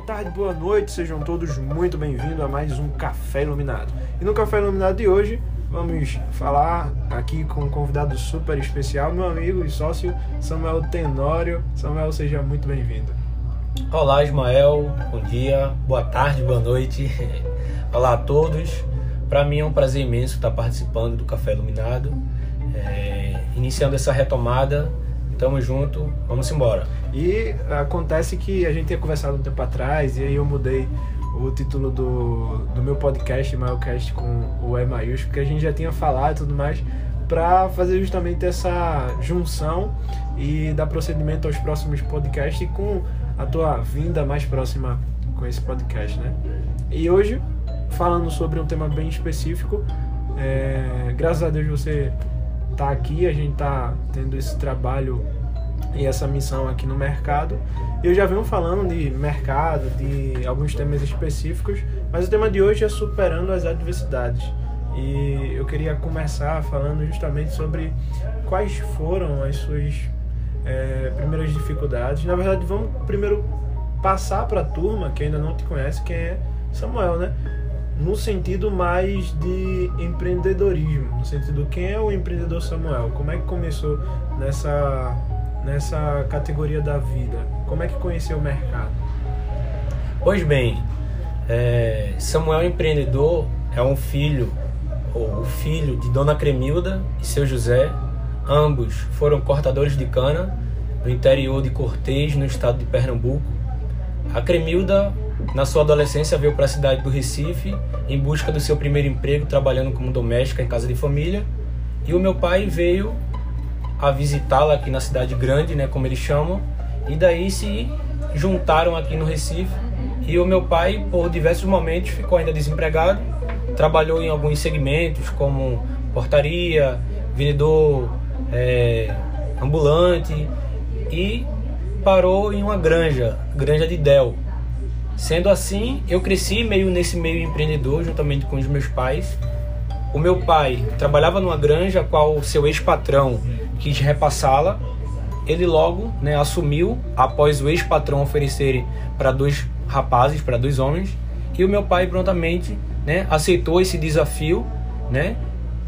boa tarde, boa noite, sejam todos muito bem-vindos a mais um Café Iluminado. E no Café Iluminado de hoje vamos falar aqui com um convidado super especial, meu amigo e sócio Samuel Tenório. Samuel, seja muito bem-vindo. Olá, Ismael, bom dia, boa tarde, boa noite. Olá a todos. Para mim é um prazer imenso estar participando do Café Iluminado, é, iniciando essa retomada. Tamo junto, vamos embora. E acontece que a gente tinha conversado um tempo atrás e aí eu mudei o título do, do meu podcast, Maiocast, com o E maiúsculo, porque a gente já tinha falado e tudo mais, para fazer justamente essa junção e dar procedimento aos próximos podcasts com a tua vinda mais próxima com esse podcast, né? E hoje, falando sobre um tema bem específico, é, graças a Deus você tá aqui, a gente tá tendo esse trabalho e essa missão aqui no mercado. Eu já venho falando de mercado, de alguns temas específicos, mas o tema de hoje é superando as adversidades. E eu queria começar falando justamente sobre quais foram as suas é, primeiras dificuldades. Na verdade, vamos primeiro passar para a turma que ainda não te conhece quem é Samuel, né? No sentido mais de empreendedorismo, no sentido quem é o empreendedor Samuel, como é que começou nessa nessa categoria da vida? Como é que conheceu o mercado? Pois bem, é, Samuel empreendedor é um filho, ou o filho de Dona Cremilda e seu José. Ambos foram cortadores de cana no interior de Cortês, no estado de Pernambuco. A Cremilda, na sua adolescência, veio para a cidade do Recife em busca do seu primeiro emprego trabalhando como doméstica em casa de família. E o meu pai veio a visitá-la aqui na cidade grande, né, como eles chamam, e daí se juntaram aqui no Recife. E o meu pai, por diversos momentos, ficou ainda desempregado, trabalhou em alguns segmentos como portaria, vendedor é, ambulante e parou em uma granja, granja de Del. Sendo assim, eu cresci meio nesse meio empreendedor juntamente com os meus pais. O meu pai trabalhava numa granja, qual seu ex-patrão quis repassá-la. Ele logo né, assumiu, após o ex-patrão oferecerem para dois rapazes, para dois homens, e o meu pai prontamente né, aceitou esse desafio, né,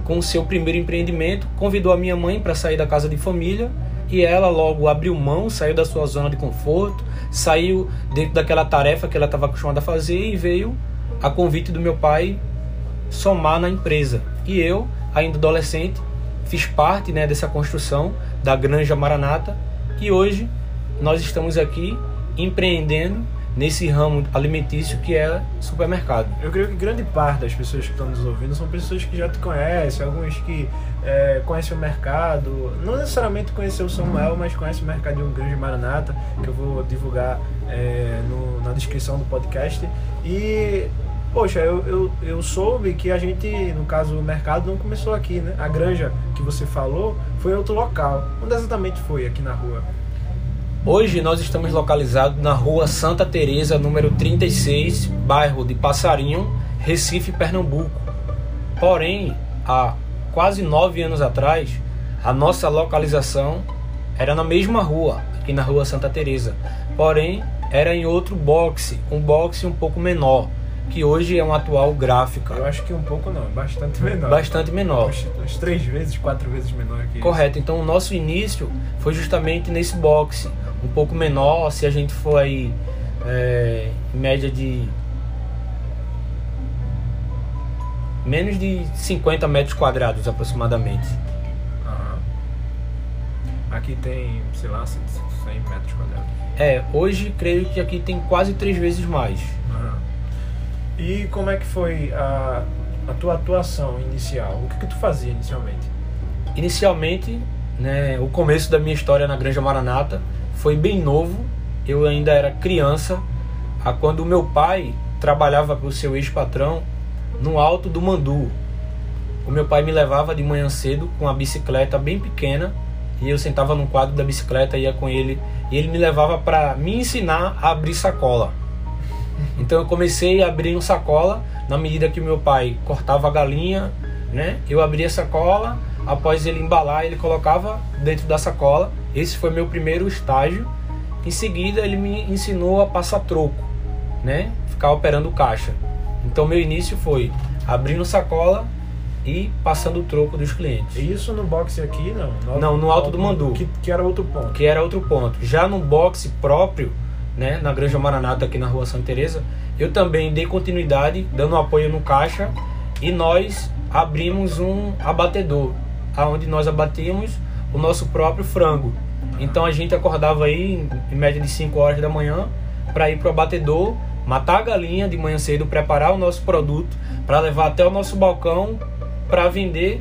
com o seu primeiro empreendimento, convidou a minha mãe para sair da casa de família e ela logo abriu mão, saiu da sua zona de conforto, saiu dentro daquela tarefa que ela estava acostumada a fazer e veio a convite do meu pai somar na empresa. E eu, ainda adolescente, fiz parte né, dessa construção da Granja Maranata e hoje nós estamos aqui empreendendo nesse ramo alimentício que é supermercado. Eu creio que grande parte das pessoas que estão nos ouvindo são pessoas que já te conhecem, algumas que é, conhecem o mercado, não necessariamente conheceu o Samuel, mas conhecem o mercado de um grande Maranata, que eu vou divulgar é, no, na descrição do podcast. E Poxa, eu, eu, eu soube que a gente, no caso o mercado, não começou aqui, né? A granja que você falou foi em outro local. Onde exatamente foi aqui na rua? Hoje nós estamos localizados na rua Santa Teresa, número 36, bairro de Passarinho, Recife, Pernambuco. Porém, há quase nove anos atrás, a nossa localização era na mesma rua, aqui na rua Santa Teresa. Porém, era em outro boxe, um boxe um pouco menor que hoje é um atual gráfica. Eu acho que um pouco não, bastante menor. Bastante menor. Umas três vezes, quatro vezes menor que Correto. Então o nosso início foi justamente nesse boxe, um pouco menor, se a gente for aí é, em média de menos de 50 metros quadrados aproximadamente. Uhum. Aqui tem, sei lá, 100 metros quadrados. É, hoje creio que aqui tem quase três vezes mais. E como é que foi a, a tua atuação inicial? O que, que tu fazia inicialmente? Inicialmente, né, o começo da minha história na Granja Maranata foi bem novo. Eu ainda era criança, a quando o meu pai trabalhava para o seu ex-patrão no alto do Mandu. O meu pai me levava de manhã cedo com a bicicleta bem pequena e eu sentava no quadro da bicicleta ia com ele e ele me levava para me ensinar a abrir sacola. Então eu comecei a abrir um sacola na medida que meu pai cortava a galinha, né? Eu abria a sacola, após ele embalar, ele colocava dentro da sacola. Esse foi meu primeiro estágio. Em seguida, ele me ensinou a passar troco. né, ficar operando caixa. Então meu início foi abrindo sacola e passando o troco dos clientes. Isso no boxe aqui, não? No, não, no Alto do Mandu. Que, que, era outro ponto. Que era outro ponto. Já no boxe próprio, né, na Granja Maranata, aqui na rua Santa Teresa, eu também dei continuidade, dando apoio no caixa, e nós abrimos um abatedor, aonde nós abatíamos o nosso próprio frango. Então a gente acordava aí em média de 5 horas da manhã para ir pro abatedor, matar a galinha de manhã cedo, preparar o nosso produto para levar até o nosso balcão para vender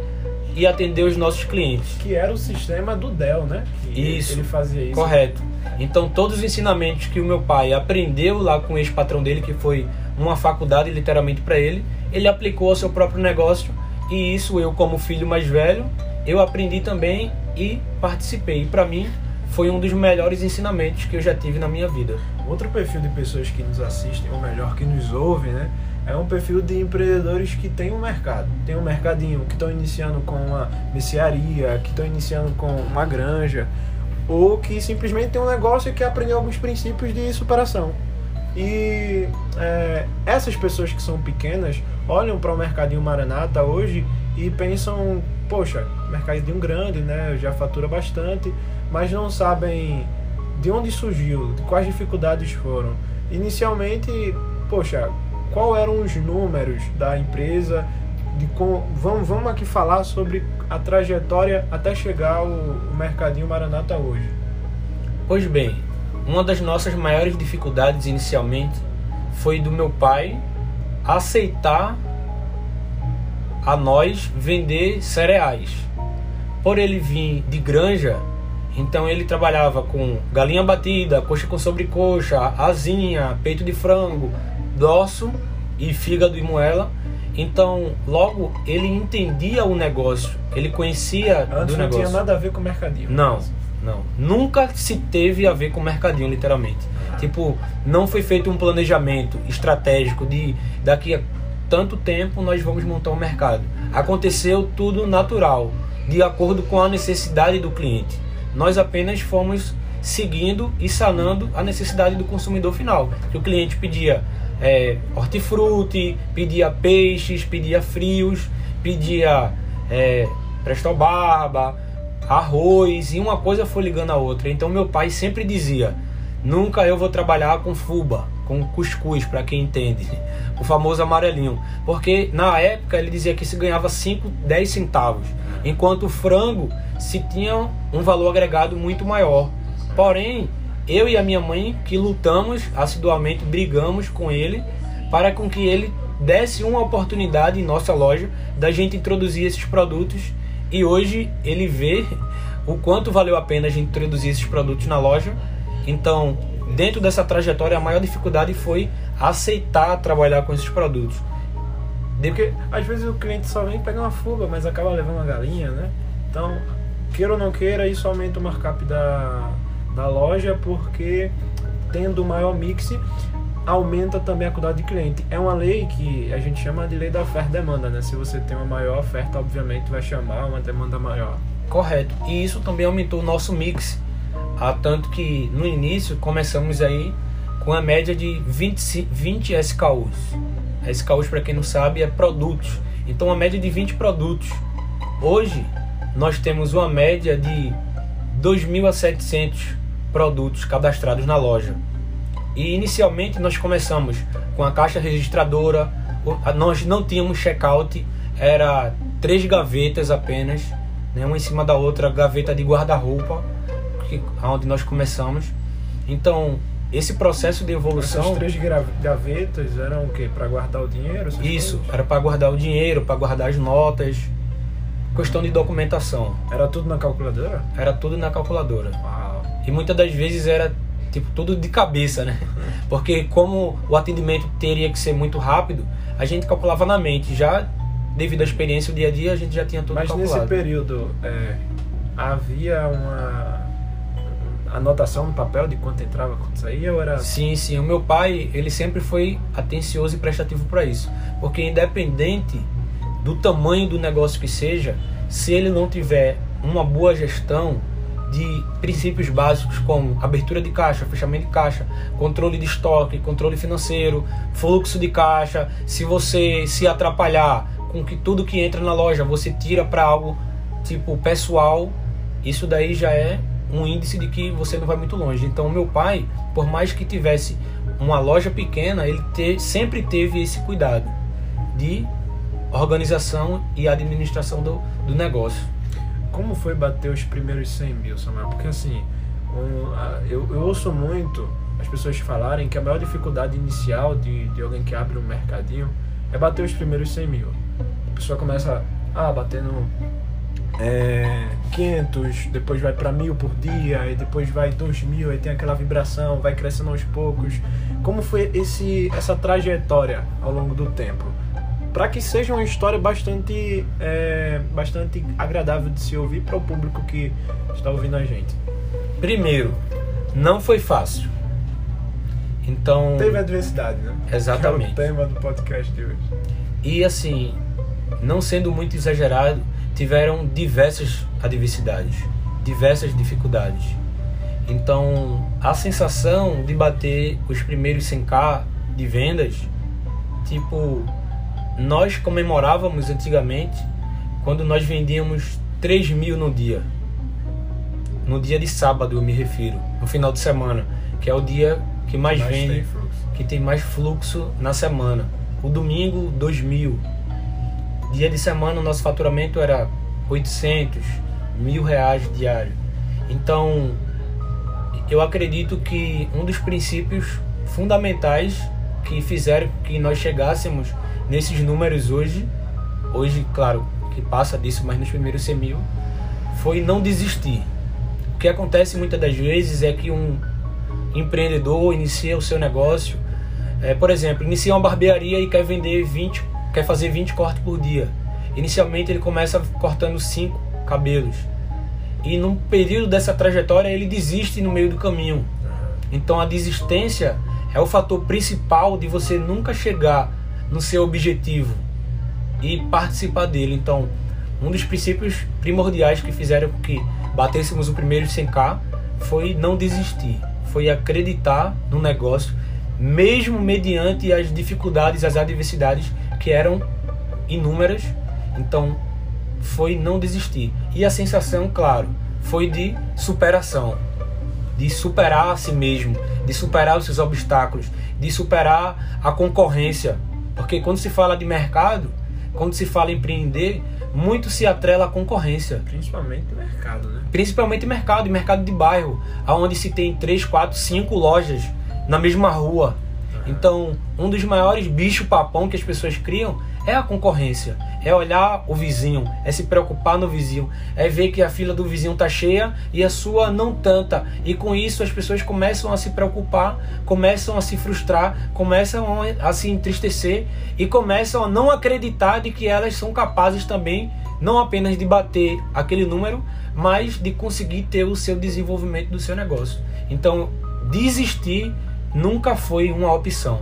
e atender os nossos clientes. Que era o sistema do Dell, né? Que isso. Ele fazia isso. Correto. Então todos os ensinamentos que o meu pai aprendeu lá com o ex-patrão dele, que foi uma faculdade literalmente para ele, ele aplicou ao seu próprio negócio e isso eu como filho mais velho, eu aprendi também e participei. E para mim foi um dos melhores ensinamentos que eu já tive na minha vida. Outro perfil de pessoas que nos assistem, ou melhor, que nos ouvem, né? é um perfil de empreendedores que tem um mercado, tem um mercadinho, que estão iniciando com uma mercearia, que estão iniciando com uma granja, ou que simplesmente tem um negócio e quer aprender alguns princípios de superação. E é, essas pessoas que são pequenas olham para o mercadinho Maranata hoje e pensam, poxa, mercadinho grande, né? Já fatura bastante, mas não sabem de onde surgiu, de quais dificuldades foram. Inicialmente, poxa, qual eram os números da empresa, de com, vamos, vamos aqui falar sobre a trajetória até chegar ao, Mercadinho Maranata hoje. Pois bem, uma das nossas maiores dificuldades inicialmente foi do meu pai aceitar a nós vender cereais. Por ele vir de granja, então ele trabalhava com galinha batida, coxa com sobrecoxa, asinha, peito de frango, dorso e fígado e moela. Então, logo ele entendia o negócio, ele conhecia Antes do não negócio. tinha nada a ver com o mercadinho. Não, não. Nunca se teve a ver com mercadinho, literalmente. Tipo, não foi feito um planejamento estratégico de daqui a tanto tempo nós vamos montar um mercado. Aconteceu tudo natural, de acordo com a necessidade do cliente. Nós apenas fomos seguindo e sanando a necessidade do consumidor final. Que o cliente pedia é, hortifruti, pedia peixes, pedia frios, pedia é, presto barba, arroz, e uma coisa foi ligando a outra. Então meu pai sempre dizia: nunca eu vou trabalhar com fuba, com cuscuz, para quem entende, o famoso amarelinho. Porque na época ele dizia que se ganhava 5, 10 centavos, enquanto o frango se tinha um valor agregado muito maior. Porém, eu e a minha mãe que lutamos assiduamente, brigamos com ele para com que ele desse uma oportunidade em nossa loja da gente introduzir esses produtos e hoje ele vê o quanto valeu a pena a gente introduzir esses produtos na loja. Então, dentro dessa trajetória, a maior dificuldade foi aceitar trabalhar com esses produtos. Porque às vezes o cliente só vem pegar uma fuga, mas acaba levando uma galinha, né? Então, queira ou não queira, isso aumenta o markup da, da loja, porque tendo maior mix, aumenta também a quantidade de cliente. É uma lei que a gente chama de lei da oferta e demanda, né? Se você tem uma maior oferta, obviamente vai chamar uma demanda maior. Correto. E isso também aumentou o nosso mix. a tanto que no início começamos aí com a média de 20, 20 SKUs. SKUs, para quem não sabe, é produtos. Então, a média de 20 produtos. Hoje, nós temos uma média de 2.700 produtos cadastrados na loja. E inicialmente nós começamos com a caixa registradora, nós não tínhamos checkout, era três gavetas apenas, né, uma em cima da outra, gaveta de guarda-roupa, onde nós começamos. Então, esse processo de evolução. Essas três gavetas eram o quê? Para guardar o dinheiro? Isso, coisas? era para guardar o dinheiro, para guardar as notas. Questão de documentação. Era tudo na calculadora? Era tudo na calculadora. Uau. E muitas das vezes era tipo tudo de cabeça, né? Porque como o atendimento teria que ser muito rápido, a gente calculava na mente. Já devido à experiência do dia a dia, a gente já tinha tudo Mas calculado. Mas nesse período é, havia uma anotação no papel de quanto entrava, quanto saía, ou era... Sim, sim. O meu pai, ele sempre foi atencioso e prestativo para isso. Porque independente do tamanho do negócio que seja, se ele não tiver uma boa gestão, de princípios básicos como abertura de caixa, fechamento de caixa, controle de estoque, controle financeiro, fluxo de caixa. Se você se atrapalhar com que tudo que entra na loja você tira para algo tipo pessoal, isso daí já é um índice de que você não vai muito longe. Então, meu pai, por mais que tivesse uma loja pequena, ele te, sempre teve esse cuidado de organização e administração do, do negócio. Como foi bater os primeiros 100 mil, Samuel? Porque assim, um, eu, eu ouço muito as pessoas falarem que a maior dificuldade inicial de, de alguém que abre um mercadinho é bater os primeiros 100 mil. A pessoa começa a bater no é, 500, depois vai para mil por dia, e depois vai 2 mil, aí tem aquela vibração, vai crescendo aos poucos. Como foi esse, essa trajetória ao longo do tempo? Para que seja uma história bastante, é, bastante agradável de se ouvir para o público que está ouvindo a gente. Primeiro, não foi fácil. Então. Teve adversidade, né? Exatamente. Que é o tema do podcast de hoje. E assim, não sendo muito exagerado, tiveram diversas adversidades, diversas dificuldades. Então, a sensação de bater os primeiros 100k de vendas, tipo, nós comemorávamos antigamente quando nós vendíamos 3 mil no dia. No dia de sábado, eu me refiro, no final de semana, que é o dia que mais, mais vende, tem que tem mais fluxo na semana. O domingo, 2 mil. Dia de semana, o nosso faturamento era 800, mil reais diário. Então, eu acredito que um dos princípios fundamentais que fizeram que nós chegássemos nesses números hoje, hoje, claro, que passa disso, mas nos primeiros 100 mil, foi não desistir. O que acontece muitas das vezes é que um empreendedor inicia o seu negócio, é, por exemplo, inicia uma barbearia e quer vender 20, quer fazer 20 cortes por dia. Inicialmente ele começa cortando 5 cabelos. E num período dessa trajetória ele desiste no meio do caminho. Então a desistência é o fator principal de você nunca chegar no seu objetivo e participar dele. Então, um dos princípios primordiais que fizeram com que batêssemos o primeiro 100k foi não desistir, foi acreditar no negócio, mesmo mediante as dificuldades, as adversidades que eram inúmeras. Então, foi não desistir. E a sensação, claro, foi de superação, de superar a si mesmo, de superar os seus obstáculos, de superar a concorrência. Porque quando se fala de mercado, quando se fala em empreender, muito se atrela à concorrência. Principalmente mercado, né? Principalmente mercado, e mercado de bairro, aonde se tem 3, 4, 5 lojas na mesma rua. Então, um dos maiores bichos papão que as pessoas criam é a concorrência, é olhar o vizinho, é se preocupar no vizinho, é ver que a fila do vizinho tá cheia e a sua não tanta. E com isso as pessoas começam a se preocupar, começam a se frustrar, começam a se entristecer e começam a não acreditar de que elas são capazes também não apenas de bater aquele número, mas de conseguir ter o seu desenvolvimento do seu negócio. Então, desistir nunca foi uma opção.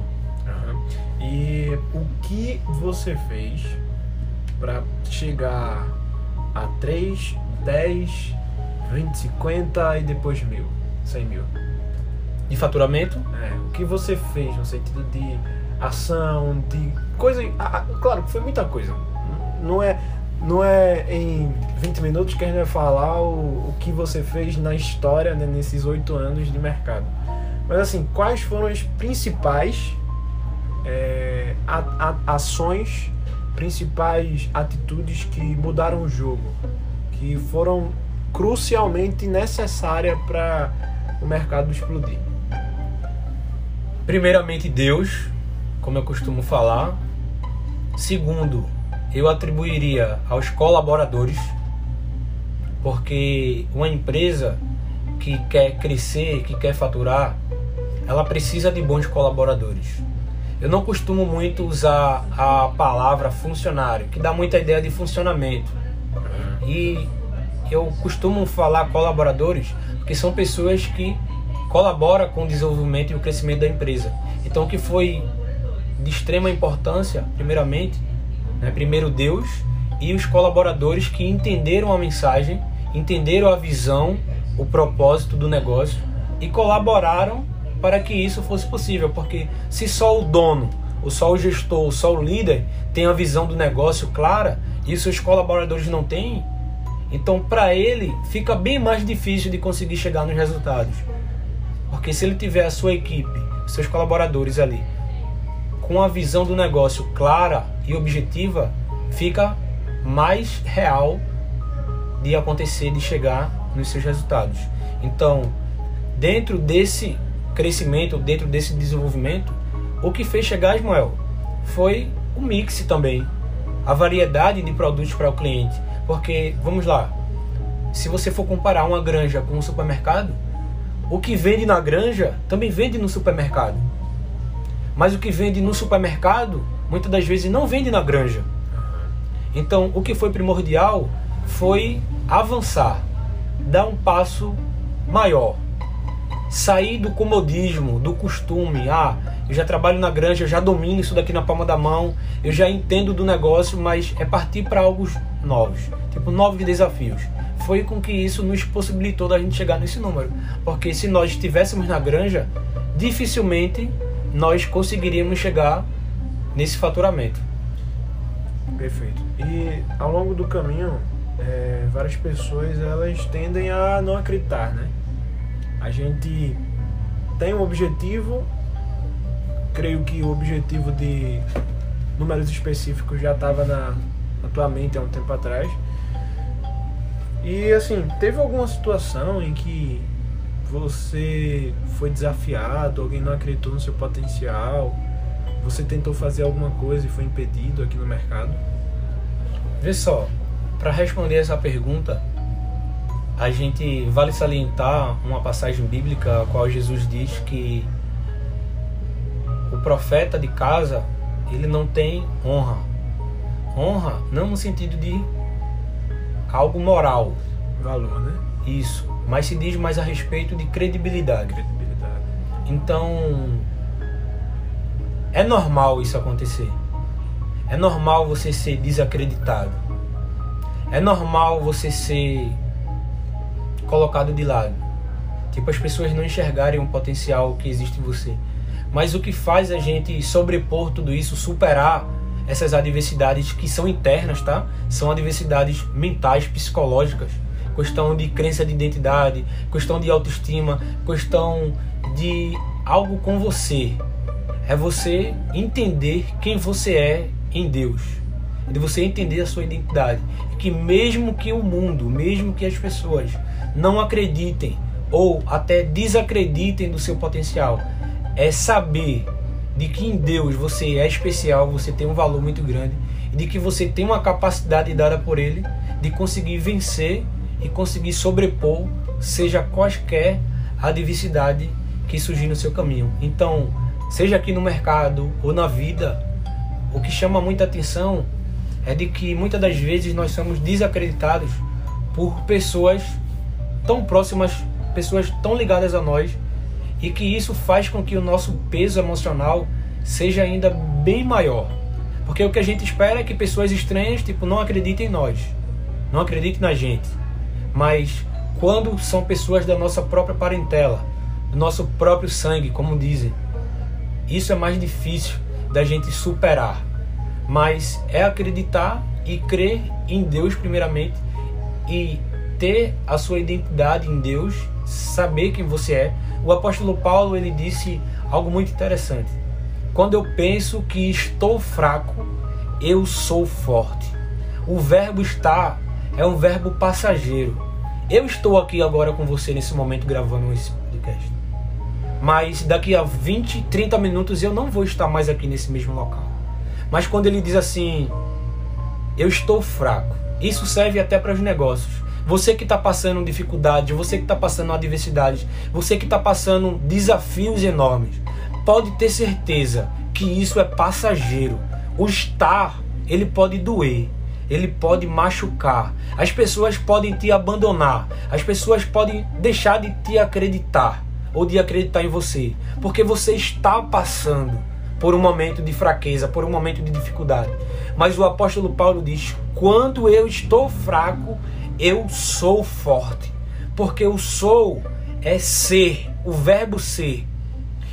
E o que você fez para chegar a 3, 10, 20, 50 e depois mil, 100 mil? De faturamento? É, o que você fez no sentido de ação, de coisa. Ah, claro que foi muita coisa. Não é, não é em 20 minutos que a gente vai falar o, o que você fez na história né, nesses oito anos de mercado. Mas assim, quais foram as principais é, a, a, ações, principais atitudes que mudaram o jogo, que foram crucialmente necessárias para o mercado explodir? Primeiramente, Deus, como eu costumo falar. Segundo, eu atribuiria aos colaboradores, porque uma empresa que quer crescer, que quer faturar, ela precisa de bons colaboradores. Eu não costumo muito usar a palavra funcionário, que dá muita ideia de funcionamento. E eu costumo falar colaboradores, porque são pessoas que colaboram com o desenvolvimento e o crescimento da empresa. Então, o que foi de extrema importância, primeiramente, né, primeiro Deus e os colaboradores que entenderam a mensagem, entenderam a visão, o propósito do negócio e colaboraram para que isso fosse possível, porque se só o dono, ou só o gestor, ou só o líder tem a visão do negócio clara e seus colaboradores não têm, então para ele fica bem mais difícil de conseguir chegar nos resultados. Porque se ele tiver a sua equipe, seus colaboradores ali, com a visão do negócio clara e objetiva, fica mais real de acontecer, de chegar nos seus resultados. Então, dentro desse crescimento, dentro desse desenvolvimento, o que fez chegar Ismael foi o mix também, a variedade de produtos para o cliente. Porque, vamos lá, se você for comparar uma granja com um supermercado, o que vende na granja também vende no supermercado. Mas o que vende no supermercado, muitas das vezes não vende na granja. Então, o que foi primordial foi avançar, dar um passo maior, sair do comodismo, do costume. Ah, eu já trabalho na granja, já domino isso daqui na palma da mão, eu já entendo do negócio, mas é partir para algo novos, tipo novos desafios. Foi com que isso nos possibilitou da gente chegar nesse número, porque se nós estivéssemos na granja, dificilmente nós conseguiríamos chegar nesse faturamento. Perfeito. E ao longo do caminho, é, várias pessoas elas tendem a não acreditar, né? A gente tem um objetivo, creio que o objetivo de números específicos já estava na, na tua mente há um tempo atrás. E assim, teve alguma situação em que você foi desafiado, alguém não acreditou no seu potencial, você tentou fazer alguma coisa e foi impedido aqui no mercado? Vê só, para responder essa pergunta, a gente vale salientar uma passagem bíblica a qual Jesus diz que o profeta de casa ele não tem honra. Honra não no sentido de algo moral. Valor, né? Isso. Mas se diz mais a respeito de credibilidade. Credibilidade. Então, é normal isso acontecer. É normal você ser desacreditado. É normal você ser colocado de lado. Tipo, as pessoas não enxergarem o potencial que existe em você. Mas o que faz a gente sobrepor tudo isso, superar essas adversidades que são internas, tá? São adversidades mentais, psicológicas, questão de crença de identidade, questão de autoestima, questão de algo com você. É você entender quem você é em Deus. É de você entender a sua identidade. Que mesmo que o mundo, mesmo que as pessoas não acreditem ou até desacreditem do seu potencial, é saber de que em Deus você é especial, você tem um valor muito grande e de que você tem uma capacidade dada por Ele de conseguir vencer e conseguir sobrepor, seja quaisquer adversidade que surgir no seu caminho. Então, seja aqui no mercado ou na vida, o que chama muita atenção é de que muitas das vezes nós somos desacreditados por pessoas tão próximas, pessoas tão ligadas a nós e que isso faz com que o nosso peso emocional seja ainda bem maior. Porque o que a gente espera é que pessoas estranhas, tipo, não acreditem em nós, não acreditem na gente. Mas quando são pessoas da nossa própria parentela, do nosso próprio sangue, como dizem, isso é mais difícil da gente superar. Mas é acreditar e crer em Deus primeiramente e ter a sua identidade em Deus, saber quem você é, o apóstolo Paulo ele disse algo muito interessante. Quando eu penso que estou fraco, eu sou forte. O verbo estar é um verbo passageiro. Eu estou aqui agora com você nesse momento gravando esse podcast. Mas daqui a 20, 30 minutos eu não vou estar mais aqui nesse mesmo local. Mas quando ele diz assim, eu estou fraco, isso serve até para os negócios. Você que está passando dificuldade, você que está passando adversidades, você que está passando desafios enormes, pode ter certeza que isso é passageiro. O estar, ele pode doer, ele pode machucar. As pessoas podem te abandonar, as pessoas podem deixar de te acreditar ou de acreditar em você, porque você está passando por um momento de fraqueza, por um momento de dificuldade. Mas o apóstolo Paulo diz: quando eu estou fraco, eu sou forte. Porque o sou é ser, o verbo ser.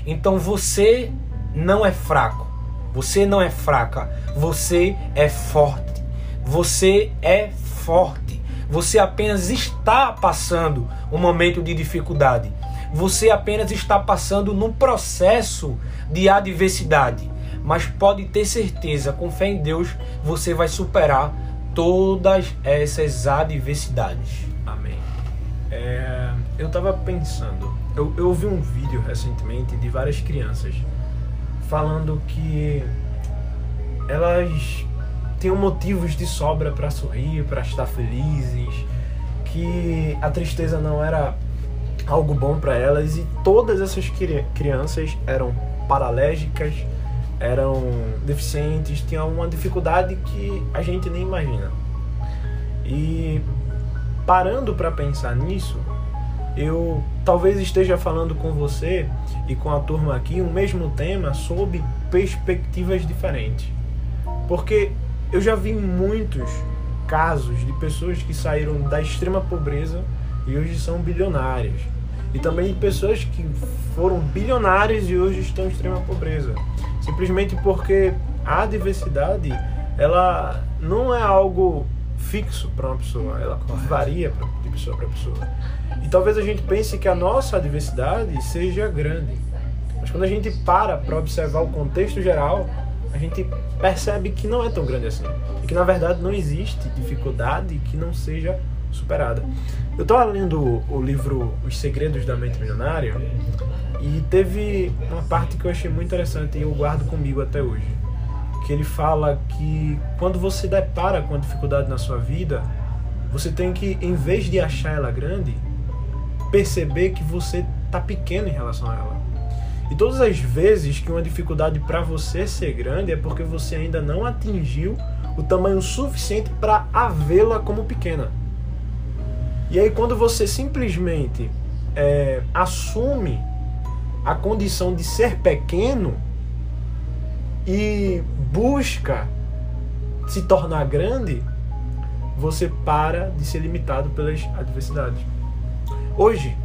Então você não é fraco, você não é fraca, você é forte. Você é forte. Você apenas está passando um momento de dificuldade. Você apenas está passando num processo de adversidade. Mas pode ter certeza, com fé em Deus, você vai superar todas essas adversidades. Amém. É, eu estava pensando, eu, eu ouvi um vídeo recentemente de várias crianças falando que elas tinham motivos de sobra para sorrir, para estar felizes, que a tristeza não era algo bom para elas e todas essas crianças eram paralégicas, eram deficientes, tinham uma dificuldade que a gente nem imagina. E parando para pensar nisso, eu talvez esteja falando com você e com a turma aqui o mesmo tema sob perspectivas diferentes. Porque eu já vi muitos casos de pessoas que saíram da extrema pobreza e hoje são bilionárias. E também pessoas que foram bilionárias e hoje estão em extrema pobreza. Simplesmente porque a diversidade, ela não é algo fixo para uma pessoa, ela varia de pessoa para pessoa. E talvez a gente pense que a nossa diversidade seja grande. Mas quando a gente para para observar o contexto geral, a gente percebe que não é tão grande assim. E que na verdade não existe dificuldade que não seja superada. Eu estava lendo o livro Os Segredos da Mente Milionária e teve uma parte que eu achei muito interessante e eu guardo comigo até hoje. Que ele fala que quando você depara com a dificuldade na sua vida, você tem que, em vez de achar ela grande, perceber que você está pequeno em relação a ela. E todas as vezes que uma dificuldade para você ser grande é porque você ainda não atingiu o tamanho suficiente para havê-la como pequena. E aí, quando você simplesmente é, assume a condição de ser pequeno e busca se tornar grande, você para de ser limitado pelas adversidades. Hoje,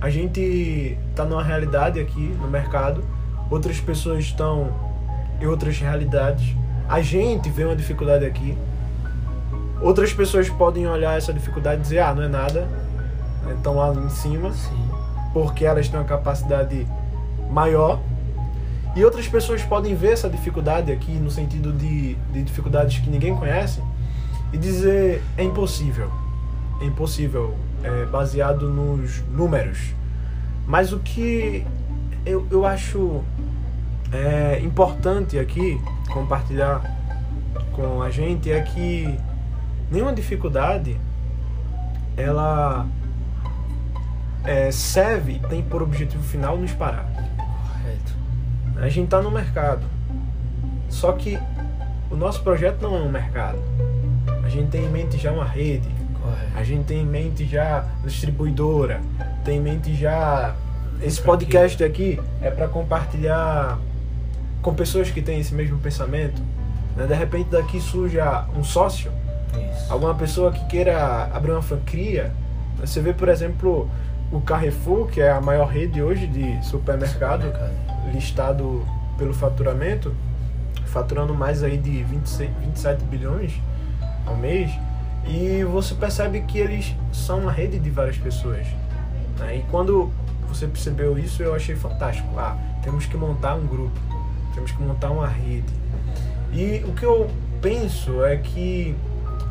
a gente está numa realidade aqui no mercado, outras pessoas estão em outras realidades. A gente vê uma dificuldade aqui. Outras pessoas podem olhar essa dificuldade e dizer: ah, não é nada, estão lá em cima, Sim. Porque elas têm uma capacidade maior. E outras pessoas podem ver essa dificuldade aqui no sentido de, de dificuldades que ninguém conhece e dizer: é impossível. É impossível é, baseado nos números. Mas o que eu, eu acho é, importante aqui compartilhar com a gente é que nenhuma dificuldade ela é, serve tem por objetivo final nos parar. Correto. A gente está no mercado. Só que o nosso projeto não é um mercado. A gente tem em mente já uma rede, a gente tem em mente já distribuidora, tem em mente já esse podcast aqui é para compartilhar com pessoas que têm esse mesmo pensamento. Né? De repente daqui surge um sócio, Isso. alguma pessoa que queira abrir uma franquia. Você vê, por exemplo, o Carrefour, que é a maior rede hoje de supermercado, supermercado. listado pelo faturamento, faturando mais aí de 26, 27 bilhões ao mês. E você percebe que eles são uma rede de várias pessoas. Né? E quando você percebeu isso, eu achei fantástico. Ah, temos que montar um grupo, temos que montar uma rede. E o que eu penso é que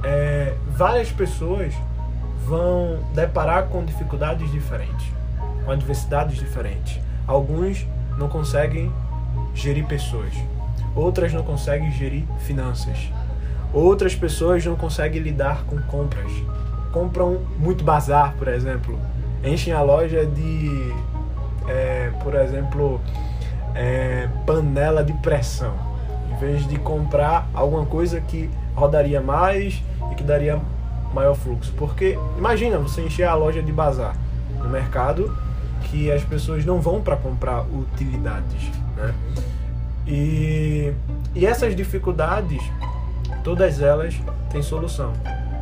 é, várias pessoas vão deparar com dificuldades diferentes, com adversidades diferentes. Alguns não conseguem gerir pessoas, outras não conseguem gerir finanças Outras pessoas não conseguem lidar com compras. Compram muito bazar, por exemplo. Enchem a loja de, é, por exemplo, é, panela de pressão. Em vez de comprar alguma coisa que rodaria mais e que daria maior fluxo. Porque imagina você encher a loja de bazar no mercado que as pessoas não vão para comprar utilidades, né? E, e essas dificuldades Todas elas têm solução,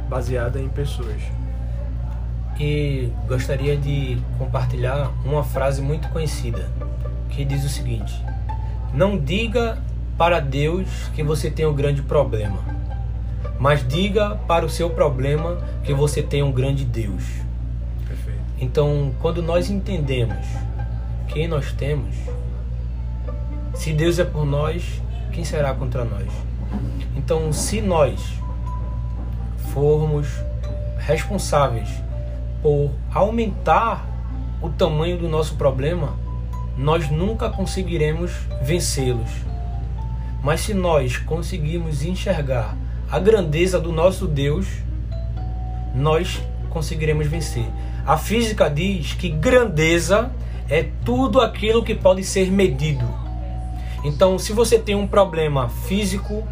baseada em pessoas. e gostaria de compartilhar uma frase muito conhecida que diz o seguinte: Não diga para Deus que você tem um grande problema, mas diga para o seu problema que você tem um grande Deus. Perfeito. Então, quando nós entendemos quem nós temos, se Deus é por nós, quem será contra nós? Então, se nós formos responsáveis por aumentar o tamanho do nosso problema, nós nunca conseguiremos vencê-los. Mas se nós conseguirmos enxergar a grandeza do nosso Deus, nós conseguiremos vencer. A física diz que grandeza é tudo aquilo que pode ser medido. Então, se você tem um problema físico,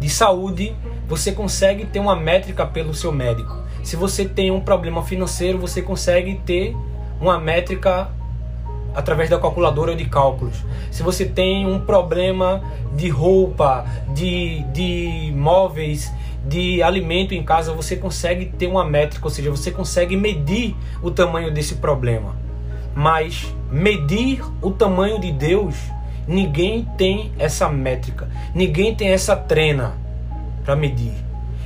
de saúde, você consegue ter uma métrica pelo seu médico. Se você tem um problema financeiro, você consegue ter uma métrica através da calculadora de cálculos. Se você tem um problema de roupa, de, de móveis, de alimento em casa, você consegue ter uma métrica, ou seja, você consegue medir o tamanho desse problema. Mas medir o tamanho de Deus, ninguém tem essa métrica, ninguém tem essa trena para medir.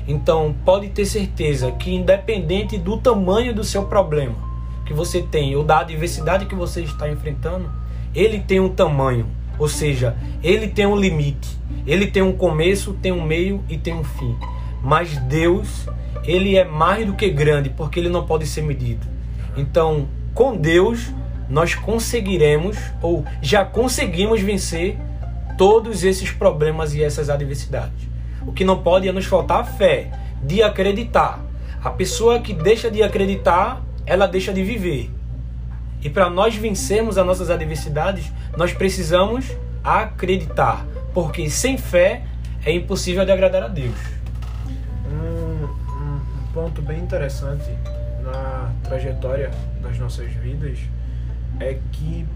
Então, pode ter certeza que independente do tamanho do seu problema que você tem ou da adversidade que você está enfrentando, ele tem um tamanho, ou seja, ele tem um limite. Ele tem um começo, tem um meio e tem um fim. Mas Deus, ele é mais do que grande, porque ele não pode ser medido. Então, com Deus, nós conseguiremos ou já conseguimos vencer todos esses problemas e essas adversidades. O que não pode é nos faltar fé, de acreditar. A pessoa que deixa de acreditar, ela deixa de viver. E para nós vencermos as nossas adversidades, nós precisamos acreditar, porque sem fé é impossível de agradar a Deus. Um, um, ponto bem interessante na trajetória das nossas vidas é que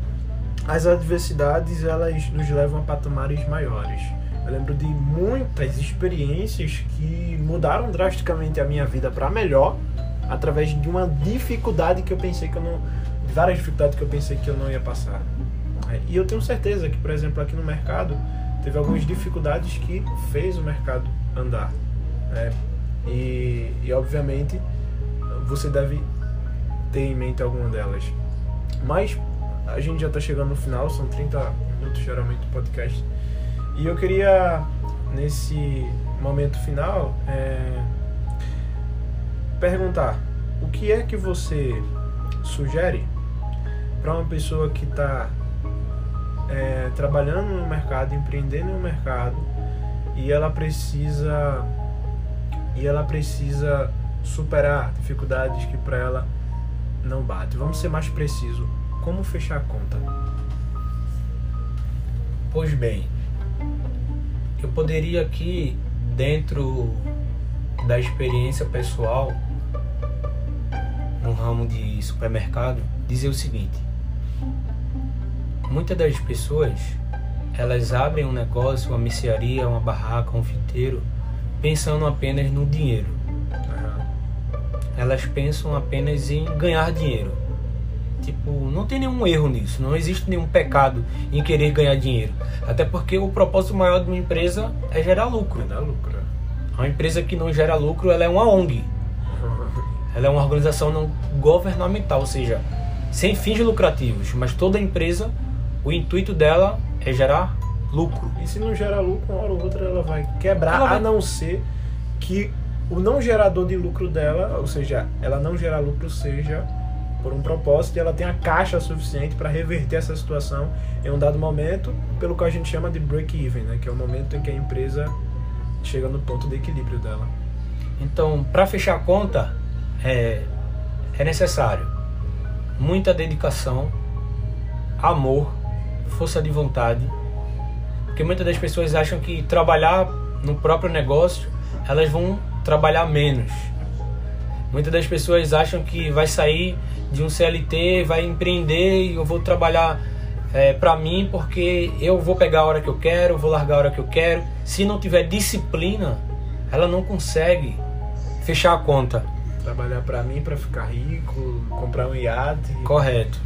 as adversidades elas nos levam a patamares maiores. Eu lembro de muitas experiências que mudaram drasticamente a minha vida para melhor através de uma dificuldade que eu pensei que eu não várias dificuldades que eu pensei que eu não ia passar. E eu tenho certeza que, por exemplo, aqui no mercado teve algumas dificuldades que fez o mercado andar. Né? E, e obviamente você deve ter em mente alguma delas. Mas a gente já está chegando no final, são 30 minutos geralmente do podcast. E eu queria, nesse momento final, é, perguntar o que é que você sugere para uma pessoa que está é, trabalhando no mercado, empreendendo no mercado e ela precisa e ela precisa superar dificuldades que para ela não bate. Vamos ser mais preciso. Como fechar a conta? Pois bem, eu poderia aqui, dentro da experiência pessoal, no ramo de supermercado, dizer o seguinte: muitas das pessoas elas abrem um negócio, uma mercearia, uma barraca, um fiteiro, pensando apenas no dinheiro. Elas pensam apenas em ganhar dinheiro. Tipo, não tem nenhum erro nisso, não existe nenhum pecado em querer ganhar dinheiro. Até porque o propósito maior de uma empresa é gerar lucro. É dar lucro. Uma empresa que não gera lucro, ela é uma ONG. Ela é uma organização não governamental, ou seja, sem fins lucrativos, mas toda empresa, o intuito dela é gerar lucro. E se não gerar lucro, uma hora ou outra ela vai quebrar, ela vai... a não ser que o não gerador de lucro dela, ou seja, ela não gerar lucro seja por um propósito e ela tem a caixa suficiente para reverter essa situação em um dado momento, pelo que a gente chama de break-even, né? que é o momento em que a empresa chega no ponto de equilíbrio dela. Então, para fechar a conta, é, é necessário muita dedicação, amor, força de vontade, porque muitas das pessoas acham que trabalhar no próprio negócio elas vão trabalhar menos. Muitas das pessoas acham que vai sair de um CLT, vai empreender e eu vou trabalhar é, para mim porque eu vou pegar a hora que eu quero, vou largar a hora que eu quero. Se não tiver disciplina, ela não consegue fechar a conta. Trabalhar para mim para ficar rico, comprar um iate. Correto.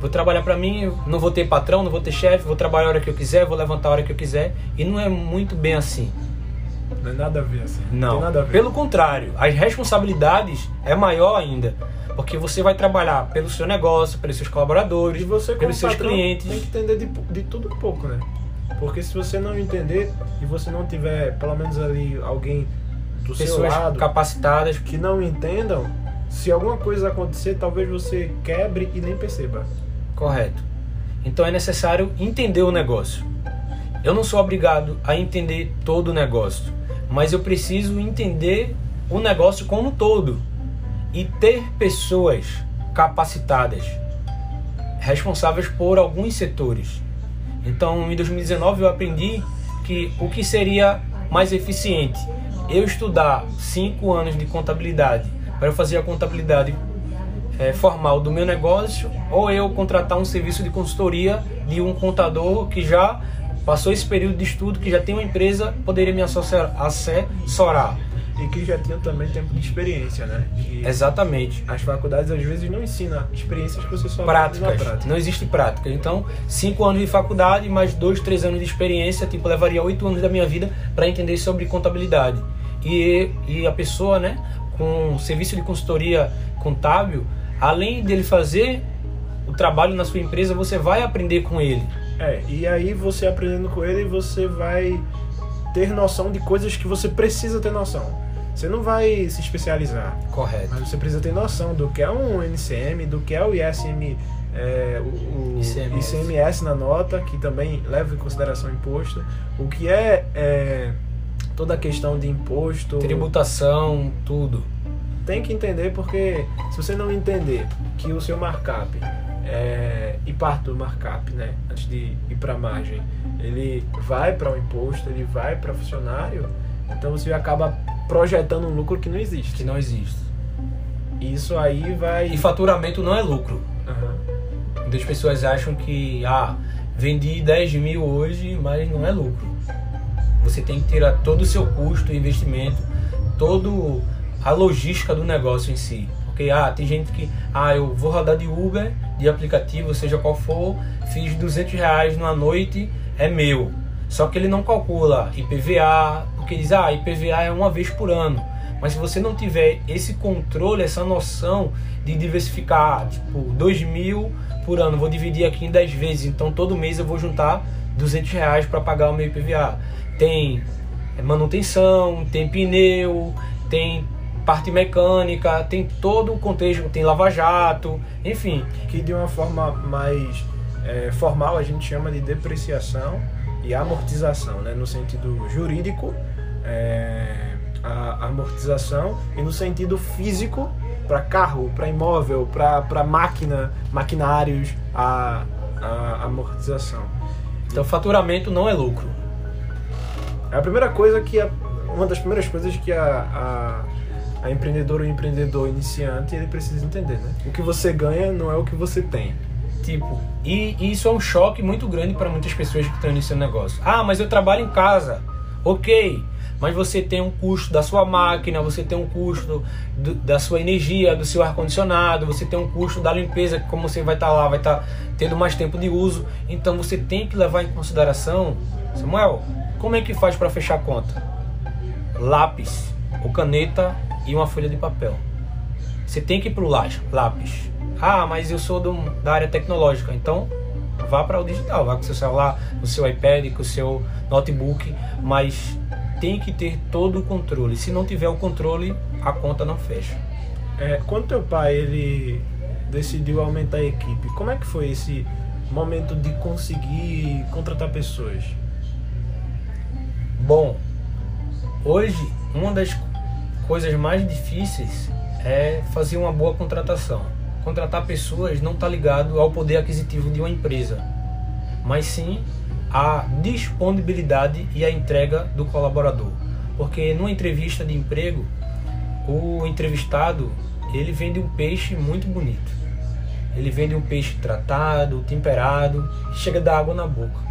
Vou trabalhar para mim, não vou ter patrão, não vou ter chefe, vou trabalhar a hora que eu quiser, vou levantar a hora que eu quiser. E não é muito bem assim. Não é nada a ver assim. Não. Tem nada a ver. Pelo contrário, as responsabilidades é maior ainda. Porque você vai trabalhar pelo seu negócio, pelos seus colaboradores, E pelos seus clientes. tem que entender de, de tudo um pouco, né? Porque se você não entender e você não tiver, pelo menos ali, alguém do seu Pessoas lado capacitadas. que não entendam, se alguma coisa acontecer, talvez você quebre e nem perceba. Correto. Então é necessário entender o negócio. Eu não sou obrigado a entender todo o negócio, mas eu preciso entender o negócio como um todo e ter pessoas capacitadas, responsáveis por alguns setores. Então, em 2019 eu aprendi que o que seria mais eficiente eu estudar cinco anos de contabilidade para fazer a contabilidade é, formal do meu negócio ou eu contratar um serviço de consultoria de um contador que já passou esse período de estudo, que já tem uma empresa, poderia me associar, assessorar. E que já tinha também tempo de experiência, né? E Exatamente. as faculdades às vezes não ensinam experiências que você só Práticas. prática. Não existe prática. Então, cinco anos de faculdade, mais dois, três anos de experiência, tipo, levaria oito anos da minha vida para entender sobre contabilidade. E, e a pessoa, né, com serviço de consultoria contábil, além dele fazer o trabalho na sua empresa, você vai aprender com ele. É, e aí você aprendendo com ele, você vai ter noção de coisas que você precisa ter noção. Você não vai se especializar, Correto. mas você precisa ter noção do que é um NCM, do que é o ISM, é, o, o ICMS. ICMS na nota, que também leva em consideração imposto, o que é, é toda a questão de imposto. Tributação, tudo. Tem que entender porque se você não entender que o seu markup é, e parte do markup, né, antes de ir para margem, ele vai para o imposto, ele vai para funcionário, então você acaba projetando um lucro que não existe. Que não existe. Isso aí vai. E faturamento não é lucro. Aham. Muitas pessoas acham que, ah, vendi 10 mil hoje, mas não é lucro. Você tem que tirar todo o seu custo, investimento, todo a logística do negócio em si. Porque, ah, tem gente que, ah, eu vou rodar de Uber, de aplicativo, seja qual for, fiz 200 reais numa noite, é meu. Só que ele não calcula IPVA, porque diz, ah, IPVA é uma vez por ano. Mas se você não tiver esse controle, essa noção de diversificar, tipo, 2 mil por ano, vou dividir aqui em 10 vezes, então todo mês eu vou juntar 200 reais para pagar o meu IPVA. Tem manutenção, tem pneu, tem parte mecânica, tem todo o contexto, tem lava-jato, enfim. Que de uma forma mais é, formal a gente chama de depreciação e amortização, né? no sentido jurídico, é, a amortização, e no sentido físico, para carro, para imóvel, para máquina, maquinários, a, a amortização. Então faturamento não é lucro. É a primeira coisa que a, uma das primeiras coisas que a, a, a empreendedora ou empreendedor iniciante ele precisa entender, né? O que você ganha não é o que você tem. Tipo, e, e isso é um choque muito grande para muitas pessoas que estão iniciando negócio. Ah, mas eu trabalho em casa. Ok, mas você tem um custo da sua máquina, você tem um custo do, da sua energia, do seu ar-condicionado, você tem um custo da limpeza, como você vai estar lá, vai estar tendo mais tempo de uso. Então você tem que levar em consideração, Samuel, como é que faz para fechar a conta? Lápis, ou caneta e uma folha de papel. Você tem que ir para o lápis. Ah, mas eu sou do, da área tecnológica, então vá para o digital, vá com o seu celular, o seu iPad, com o seu notebook, mas tem que ter todo o controle. Se não tiver o controle, a conta não fecha. É, quando teu pai ele decidiu aumentar a equipe, como é que foi esse momento de conseguir contratar pessoas? Bom, hoje uma das coisas mais difíceis é fazer uma boa contratação. Contratar pessoas não está ligado ao poder aquisitivo de uma empresa, mas sim à disponibilidade e à entrega do colaborador. Porque numa entrevista de emprego, o entrevistado ele vende um peixe muito bonito. Ele vende um peixe tratado, temperado, chega a dar água na boca.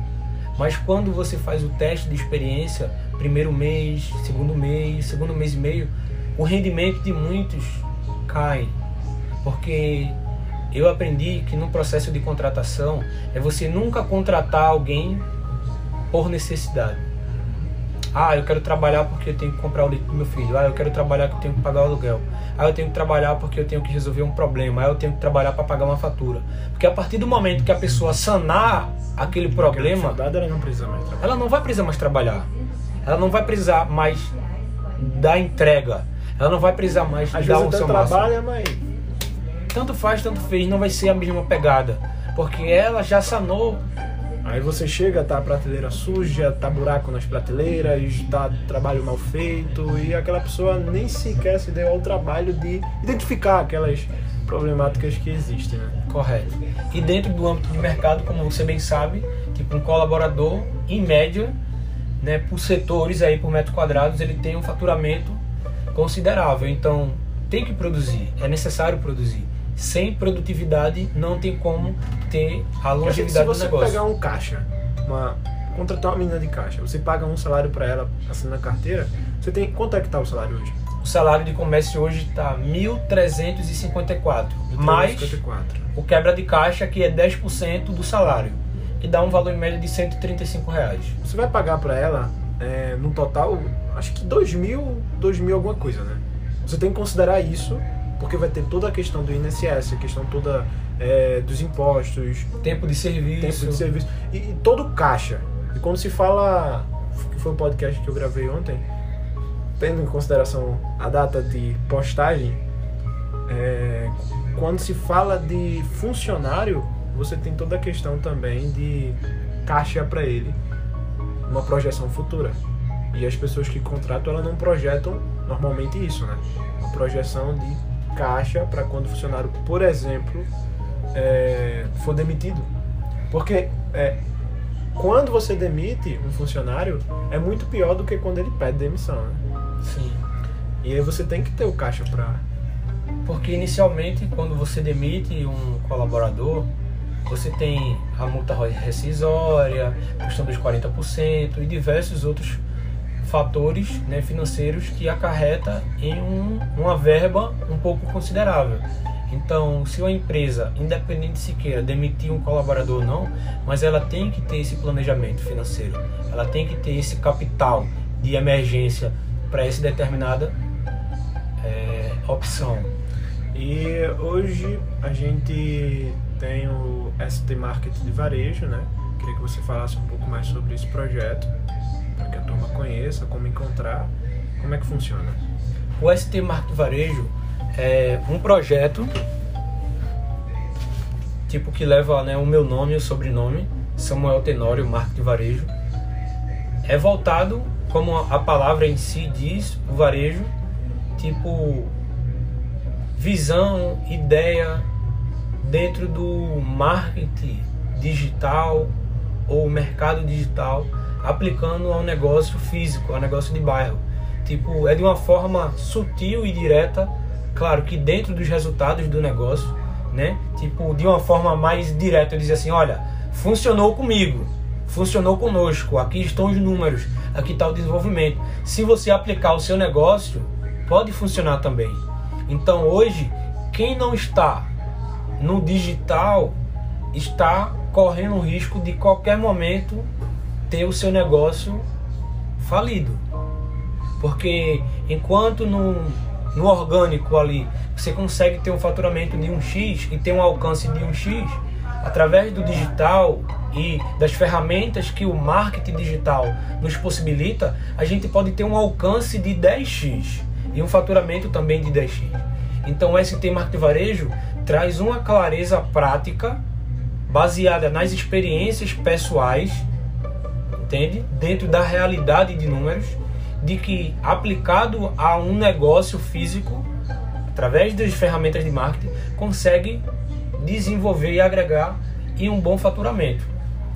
Mas quando você faz o teste de experiência, primeiro mês, segundo mês, segundo mês e meio, o rendimento de muitos caem. Porque eu aprendi que no processo de contratação é você nunca contratar alguém por necessidade. Ah, eu quero trabalhar porque eu tenho que comprar o leite do meu filho. Ah, eu quero trabalhar porque eu tenho que pagar o aluguel. Ah, eu tenho que trabalhar porque eu tenho que resolver um problema. Ah, eu tenho que trabalhar para pagar uma fatura. Porque a partir do momento que a pessoa sanar aquele problema, ela não precisa mais trabalhar. ela não vai precisar mais trabalhar. Ela não vai precisar mais da entrega. Ela não vai precisar mais Às dar vezes o seu trabalha, mas Tanto faz, tanto fez, não vai ser a mesma pegada. Porque ela já sanou Aí você chega, tá a prateleira suja, tá buraco nas prateleiras, tá trabalho mal feito e aquela pessoa nem sequer se deu ao trabalho de identificar aquelas problemáticas que existem, né? Correto. E dentro do âmbito de mercado, como você bem sabe, tipo um colaborador, em média, né, por setores aí por metro quadrados, ele tem um faturamento considerável. Então, tem que produzir, é necessário produzir. Sem produtividade não tem como ter a se longevidade do você negócio. pegar um caixa, uma contratar uma menina de caixa, você paga um salário para ela assinando a carteira, você tem quanto é que tá o salário hoje? O salário de comércio hoje está 1.354, mais 54. o quebra de caixa que é 10% do salário, que dá um valor em média de 135 reais. Você vai pagar para ela, é, no total, acho que 2 mil, 2 mil alguma coisa, né? Você tem que considerar isso, porque vai ter toda a questão do INSS, a questão toda é, dos impostos, Tempo de serviço. tempo de serviço e, e todo caixa. E quando se fala, que foi o podcast que eu gravei ontem, tendo em consideração a data de postagem, é, quando se fala de funcionário, você tem toda a questão também de caixa para ele, uma projeção futura. E as pessoas que contratam, elas não projetam normalmente isso, né? Uma projeção de caixa para quando o funcionário, por exemplo, é, for demitido. Porque é, quando você demite um funcionário, é muito pior do que quando ele pede demissão, né? Sim. E aí você tem que ter o caixa para Porque inicialmente, quando você demite um colaborador, você tem a multa rescisória, a questão dos 40% e diversos outros fatores né, financeiros que acarreta em um, uma verba um pouco considerável. Então, se uma empresa, independente se queira demitir um colaborador ou não, mas ela tem que ter esse planejamento financeiro, ela tem que ter esse capital de emergência para essa determinada é, opção. E hoje a gente tem o ST Market de varejo, né? Queria que você falasse um pouco mais sobre esse projeto, para que a turma conheça, como encontrar, como é que funciona. O ST Market Varejo é um projeto tipo que leva né, o meu nome e o sobrenome, Samuel Tenório Market Varejo. É voltado, como a palavra em si diz, o varejo, tipo visão, ideia dentro do marketing digital ou mercado digital aplicando ao negócio físico, ao negócio de bairro. Tipo, é de uma forma sutil e direta, claro que dentro dos resultados do negócio, né? Tipo, de uma forma mais direta, dizer assim, olha, funcionou comigo, funcionou conosco, aqui estão os números, aqui está o desenvolvimento. Se você aplicar o seu negócio, pode funcionar também. Então hoje, quem não está no digital está correndo o risco de qualquer momento ter o seu negócio falido. Porque enquanto no, no orgânico ali você consegue ter um faturamento de um X e ter um alcance de um X, através do digital e das ferramentas que o marketing digital nos possibilita, a gente pode ter um alcance de 10x e um faturamento também de 10x. Então o ST Marketing Varejo traz uma clareza prática baseada nas experiências pessoais, entende? Dentro da realidade de números, de que aplicado a um negócio físico, através das ferramentas de marketing, consegue desenvolver e agregar em um bom faturamento.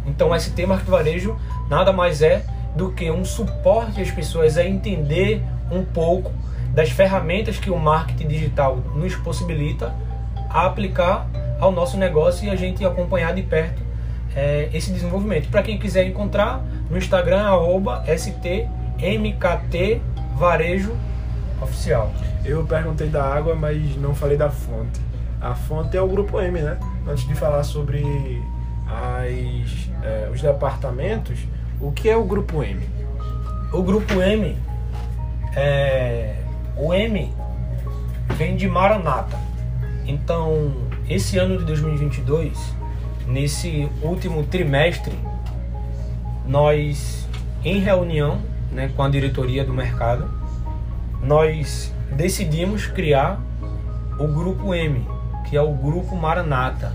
Então o ST Marketing Varejo nada mais é do que um suporte às pessoas a entender um pouco das ferramentas que o marketing digital nos possibilita a aplicar ao nosso negócio e a gente acompanhar de perto é, esse desenvolvimento. Para quem quiser encontrar no Instagram, arroba STMKT Varejo Oficial. Eu perguntei da água, mas não falei da fonte. A fonte é o grupo M, né? Antes de falar sobre as, é, os departamentos, o que é o grupo M? O grupo M é o M vem de Maranata. Então, esse ano de 2022, nesse último trimestre, nós em reunião, né, com a diretoria do mercado, nós decidimos criar o grupo M, que é o grupo Maranata.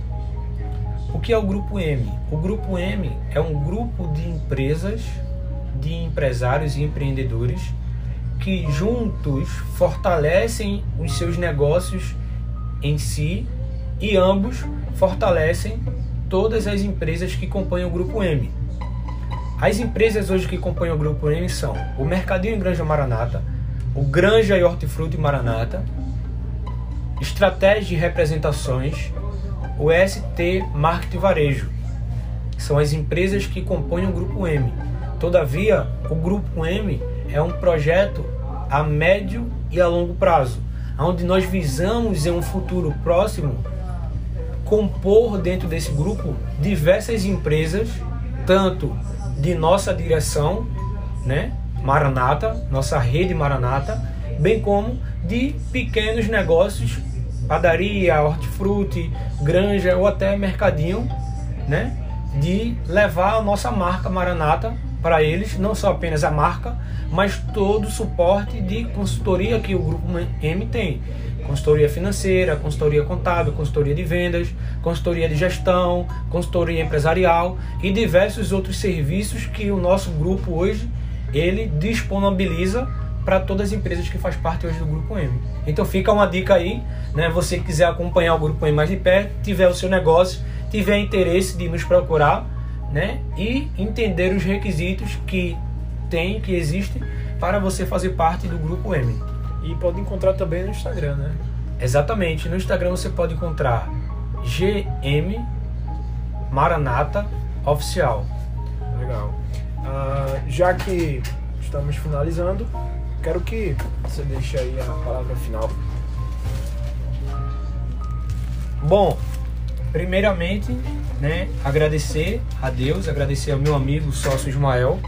O que é o grupo M? O grupo M é um grupo de empresas, de empresários e empreendedores que juntos fortalecem os seus negócios em si e ambos fortalecem todas as empresas que compõem o grupo M. As empresas hoje que compõem o grupo M são o Mercadinho e Granja Maranata, o Granja e Hortifruti Maranata, Estratégia de Representações, o ST Marketing Varejo. São as empresas que compõem o Grupo M. Todavia, o Grupo M é um projeto a médio e a longo prazo, onde nós visamos em um futuro próximo compor dentro desse grupo diversas empresas, tanto de nossa direção, né, Maranata, nossa rede Maranata, bem como de pequenos negócios, padaria, hortifruti, granja ou até mercadinho, né? De levar a nossa marca Maranata para eles, não só apenas a marca, mas todo o suporte de consultoria que o Grupo M tem. Consultoria financeira, consultoria contábil, consultoria de vendas, consultoria de gestão, consultoria empresarial e diversos outros serviços que o nosso grupo hoje ele disponibiliza para todas as empresas que faz parte hoje do Grupo M. Então fica uma dica aí, né? Você que quiser acompanhar o Grupo M mais de perto, tiver o seu negócio, tiver interesse de nos procurar, né? E entender os requisitos que tem, que existem para você fazer parte do Grupo M. E pode encontrar também no Instagram, né? Exatamente. No Instagram você pode encontrar GM Maranata Oficial. Legal. Ah, já que estamos finalizando, Quero que você deixe aí a palavra final. Bom, primeiramente, né, agradecer a Deus, agradecer ao meu amigo sócio Ismael,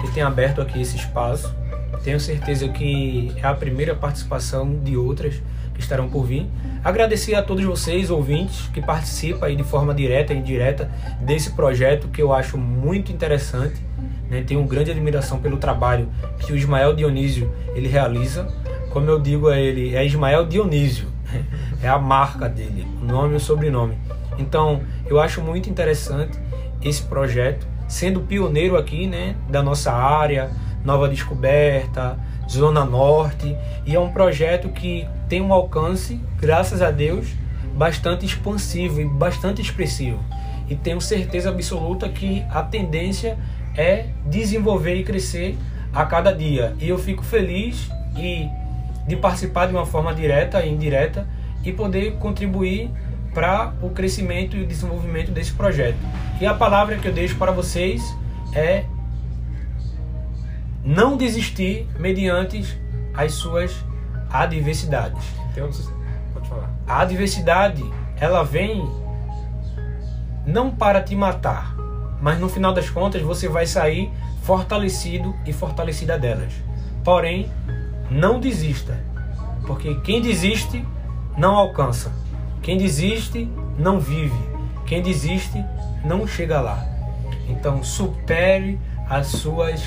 que tem aberto aqui esse espaço. Tenho certeza que é a primeira participação de outras que estarão por vir. Agradecer a todos vocês, ouvintes, que participam aí de forma direta e indireta desse projeto que eu acho muito interessante né? Tenho grande admiração pelo trabalho que o Ismael Dionísio ele realiza. Como eu digo a ele, é Ismael Dionísio, é a marca dele, o nome e o sobrenome. Então, eu acho muito interessante esse projeto, sendo pioneiro aqui, né, da nossa área, Nova Descoberta, Zona Norte, e é um projeto que tem um alcance, graças a Deus, bastante expansivo e bastante expressivo. E tenho certeza absoluta que a tendência é desenvolver e crescer a cada dia. E eu fico feliz e de participar de uma forma direta e indireta e poder contribuir para o crescimento e o desenvolvimento desse projeto. E a palavra que eu deixo para vocês é não desistir mediante as suas adversidades. Pode falar. A adversidade, ela vem não para te matar, mas no final das contas você vai sair fortalecido e fortalecida delas. Porém, não desista, porque quem desiste não alcança, quem desiste não vive, quem desiste não chega lá. Então, supere as suas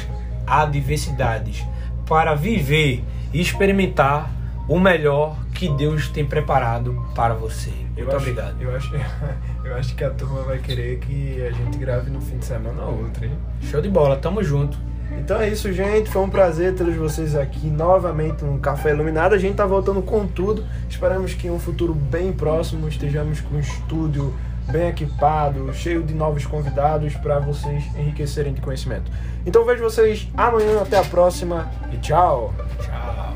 adversidades para viver e experimentar o melhor que Deus tem preparado para você. Eu Muito acho, obrigado. Eu acho, eu acho que a turma vai querer que a gente grave no fim de semana ou outro, hein? Show de bola, tamo junto. Então é isso, gente. Foi um prazer ter vocês aqui novamente no Café Iluminado. A gente tá voltando com tudo. Esperamos que em um futuro bem próximo estejamos com um estúdio bem equipado, cheio de novos convidados para vocês enriquecerem de conhecimento. Então vejo vocês amanhã, até a próxima e tchau. Tchau.